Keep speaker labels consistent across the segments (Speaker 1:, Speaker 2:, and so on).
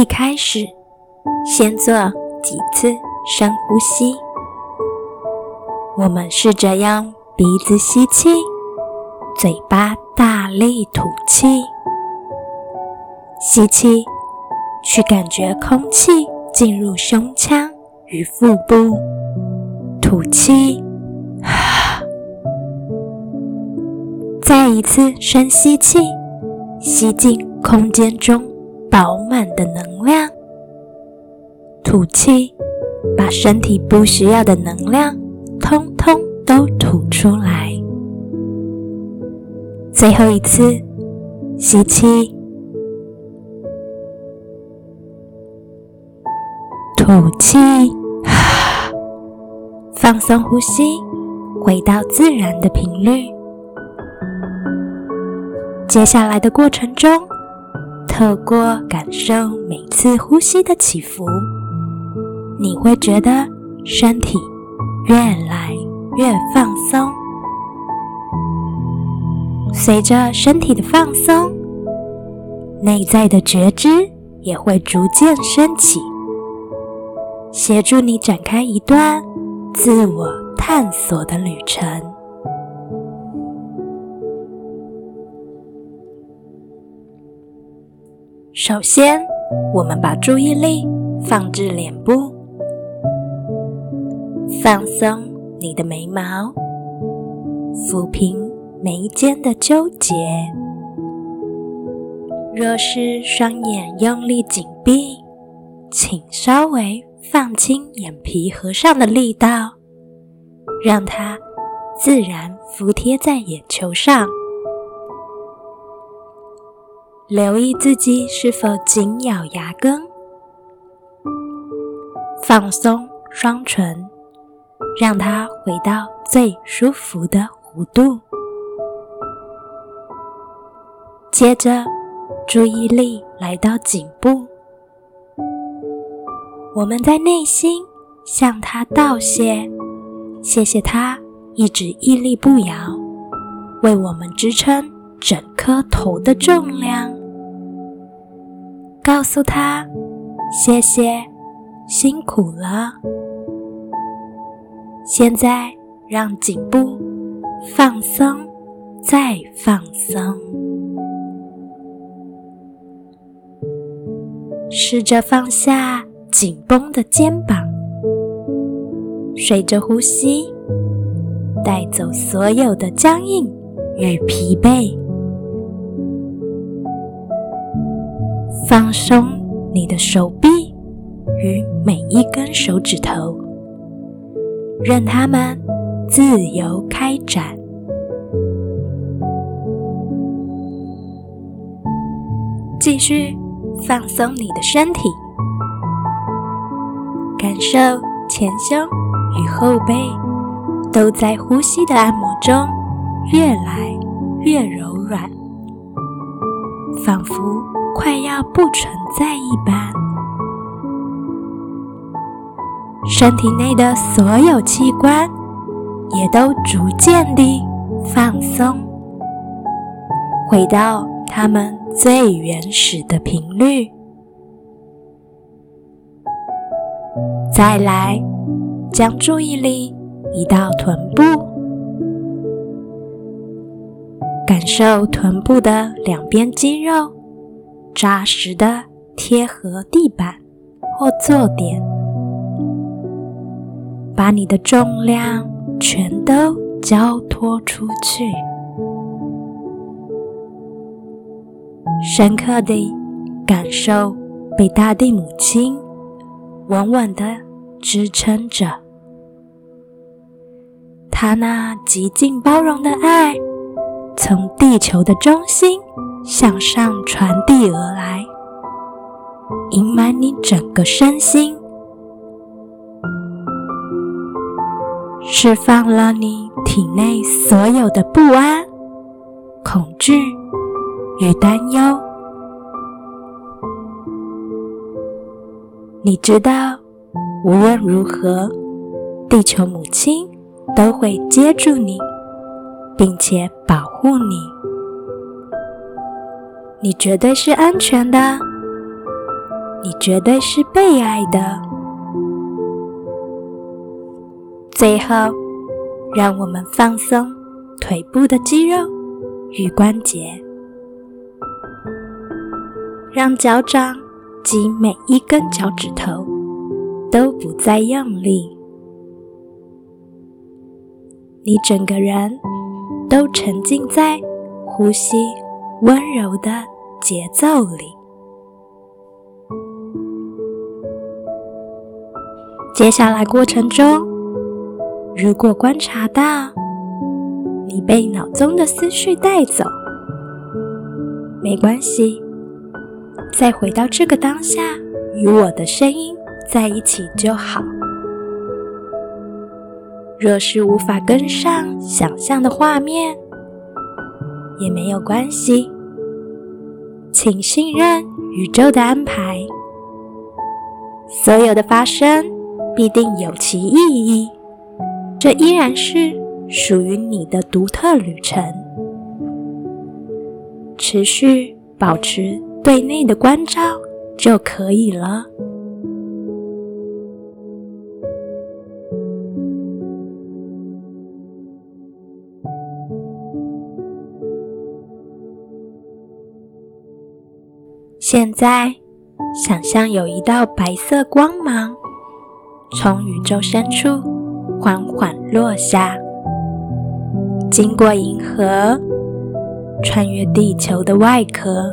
Speaker 1: 一开始，先做几次深呼吸。我们试着用鼻子吸气，嘴巴大力吐气。吸气，去感觉空气进入胸腔与腹部；吐气，再一次深吸气，吸进空间中饱满的能；吐气，把身体不需要的能量通通都吐出来。最后一次，吸气。吐气，放松呼吸，回到自然的频率。接下来的过程中，透过感受每次呼吸的起伏，你会觉得身体越来越放松。随着身体的放松，内在的觉知也会逐渐升起。协助你展开一段自我探索的旅程。首先，我们把注意力放置脸部，放松你的眉毛，抚平眉间的纠结。若是双眼用力紧闭，请稍微。放轻眼皮合上的力道，让它自然服贴在眼球上。留意自己是否紧咬牙根，放松双唇，让它回到最舒服的弧度。接着，注意力来到颈部。我们在内心向他道谢，谢谢他一直屹立不摇，为我们支撑整颗头的重量。告诉他谢谢，辛苦了。现在让颈部放松，再放松，试着放下。紧绷的肩膀，随着呼吸带走所有的僵硬与疲惫，放松你的手臂与每一根手指头，任它们自由开展。继续放松你的身体。感受前胸与后背都在呼吸的按摩中越来越柔软，仿佛快要不存在一般。身体内的所有器官也都逐渐地放松，回到它们最原始的频率。再来，将注意力移到臀部，感受臀部的两边肌肉扎实的贴合地板或坐垫，把你的重量全都交托出去，深刻地感受被大地母亲稳稳的。支撑着，他那极尽包容的爱，从地球的中心向上传递而来，盈满你整个身心，释放了你体内所有的不安、恐惧与担忧。你知道。无论如何，地球母亲都会接住你，并且保护你。你绝对是安全的，你绝对是被爱的。最后，让我们放松腿部的肌肉与关节，让脚掌及每一根脚趾头都不再用力。你整个人都沉浸在呼吸温柔的节奏里。接下来过程中，如果观察到你被脑中的思绪带走，没关系，再回到这个当下，与我的声音在一起就好。若是无法跟上想象的画面，也没有关系，请信任宇宙的安排。所有的发生必定有其意义，这依然是属于你的独特旅程。持续保持对内的关照就可以了。现在，想象有一道白色光芒从宇宙深处缓缓落下，经过银河，穿越地球的外壳，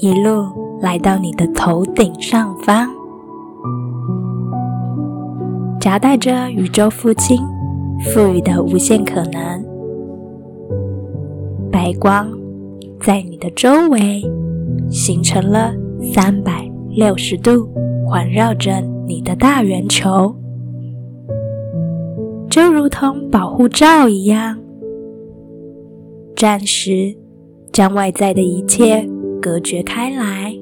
Speaker 1: 一路来到你的头顶上方，夹带着宇宙父亲赋予的无限可能。白光在你的周围。形成了三百六十度环绕着你的大圆球，就如同保护罩一样，暂时将外在的一切隔绝开来。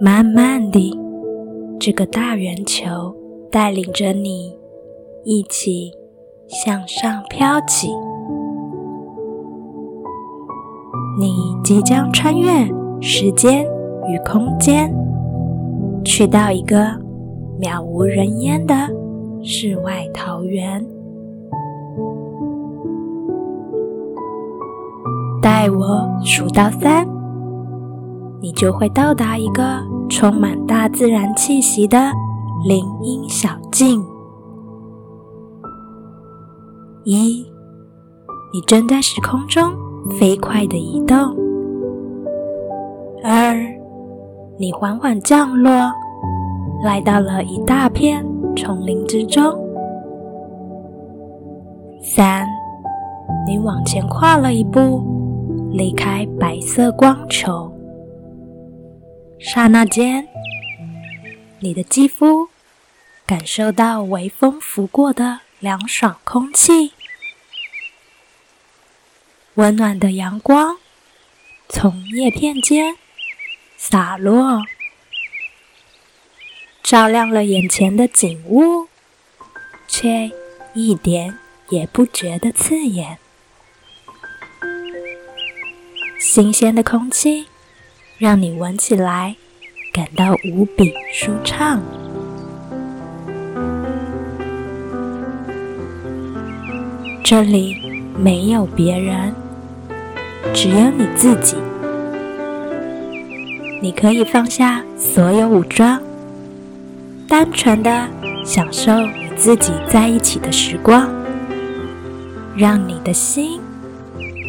Speaker 1: 慢慢地，这个大圆球带领着你一起向上飘起。你即将穿越时间与空间，去到一个渺无人烟的世外桃源。待我数到三，你就会到达一个充满大自然气息的林荫小径。一，你正在时空中。飞快的移动。二，你缓缓降落，来到了一大片丛林之中。三，你往前跨了一步，离开白色光球。刹那间，你的肌肤感受到微风拂过的凉爽空气。温暖的阳光从叶片间洒落，照亮了眼前的景物，却一点也不觉得刺眼。新鲜的空气让你闻起来感到无比舒畅。这里没有别人。只有你自己，你可以放下所有武装，单纯的享受与自己在一起的时光，让你的心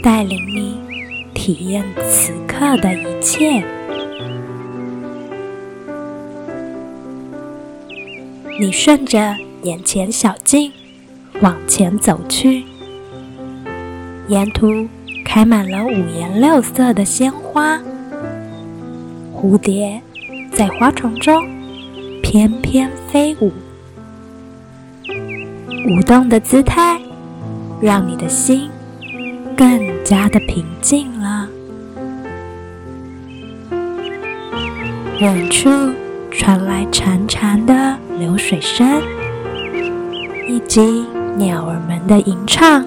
Speaker 1: 带领你体验此刻的一切。你顺着眼前小径往前走去，沿途。开满了五颜六色的鲜花，蝴蝶在花丛中翩翩飞舞，舞动的姿态让你的心更加的平静了。远处传来潺潺的流水声，以及鸟儿们的吟唱。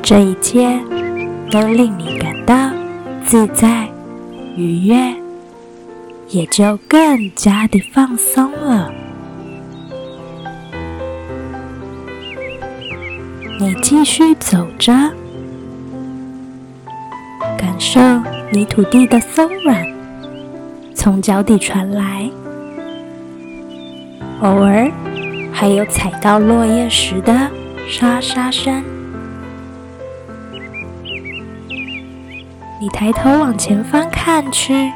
Speaker 1: 这一切都令你感到自在、愉悦，也就更加的放松了。你继续走着，感受泥土地的松软从脚底传来，偶尔还有踩到落叶时的沙沙声。你抬头往前方看去，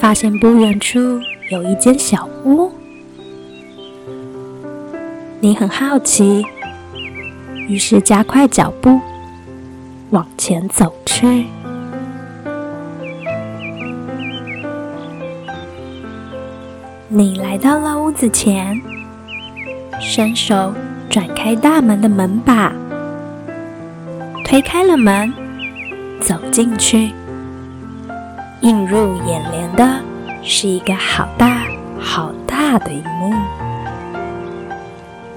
Speaker 1: 发现不远处有一间小屋，你很好奇。于是加快脚步往前走去。你来到了屋子前，伸手转开大门的门把，推开了门，走进去。映入眼帘的是一个好大好大的荧幕，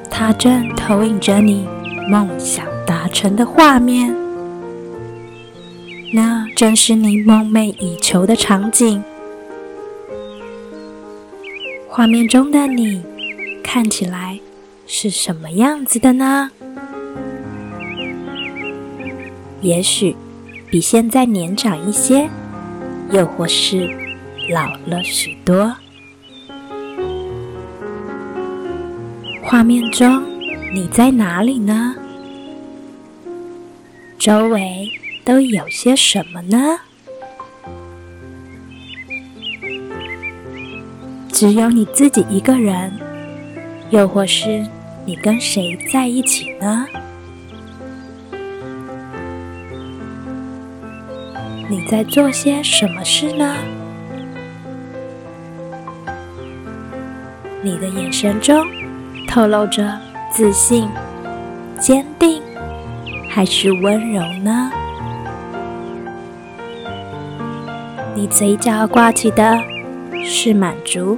Speaker 1: 它正投影着你。梦想达成的画面，那正是你梦寐以求的场景。画面中的你看起来是什么样子的呢？也许比现在年长一些，又或是老了许多。画面中。你在哪里呢？周围都有些什么呢？只有你自己一个人，又或是你跟谁在一起呢？你在做些什么事呢？你的眼神中透露着。自信、坚定，还是温柔呢？你嘴角挂起的是满足，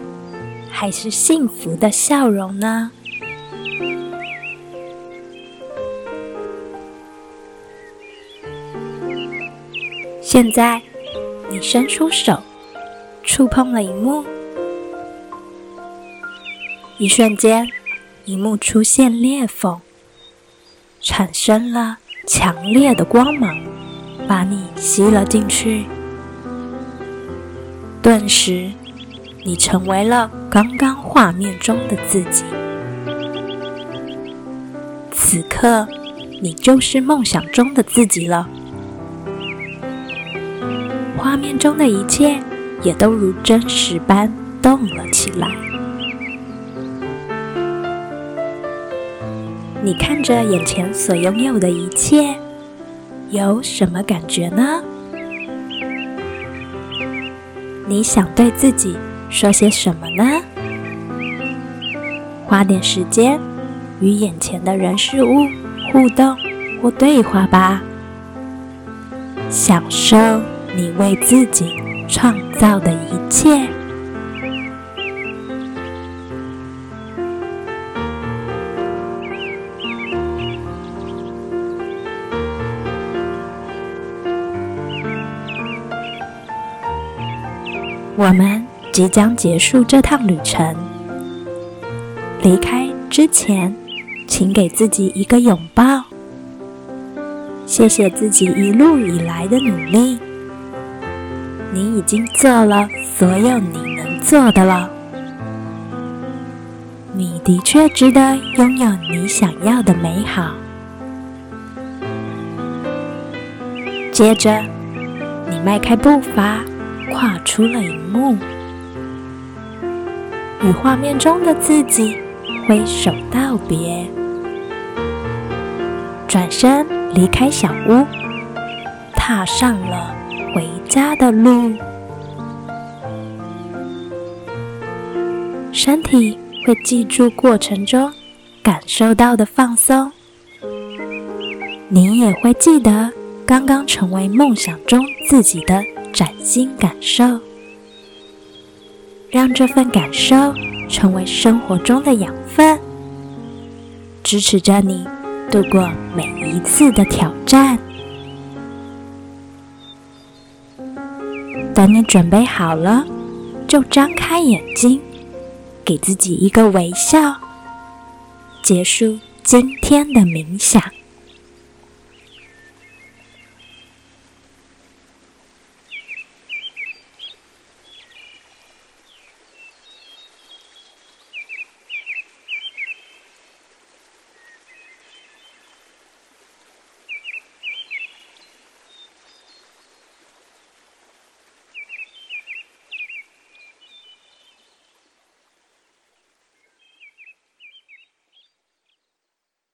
Speaker 1: 还是幸福的笑容呢？现在，你伸出手，触碰了荧幕，一瞬间。荧幕出现裂缝，产生了强烈的光芒，把你吸了进去。顿时，你成为了刚刚画面中的自己。此刻，你就是梦想中的自己了。画面中的一切也都如真实般动了起来。你看着眼前所拥有的一切，有什么感觉呢？你想对自己说些什么呢？花点时间与眼前的人事物互动或对话吧，享受你为自己创造的一切。我们即将结束这趟旅程。离开之前，请给自己一个拥抱。谢谢自己一路以来的努力。你已经做了所有你能做的了。你的确值得拥有你想要的美好。接着，你迈开步伐。跨出了荧幕，与画面中的自己挥手道别，转身离开小屋，踏上了家的路。身体会记住过程中感受到的放松，你也会记得刚刚成为梦想中自己的。崭新感受，让这份感受成为生活中的养分，支持着你度过每一次的挑战。等你准备好了，就张开眼睛，给自己一个微笑，结束今天的冥想。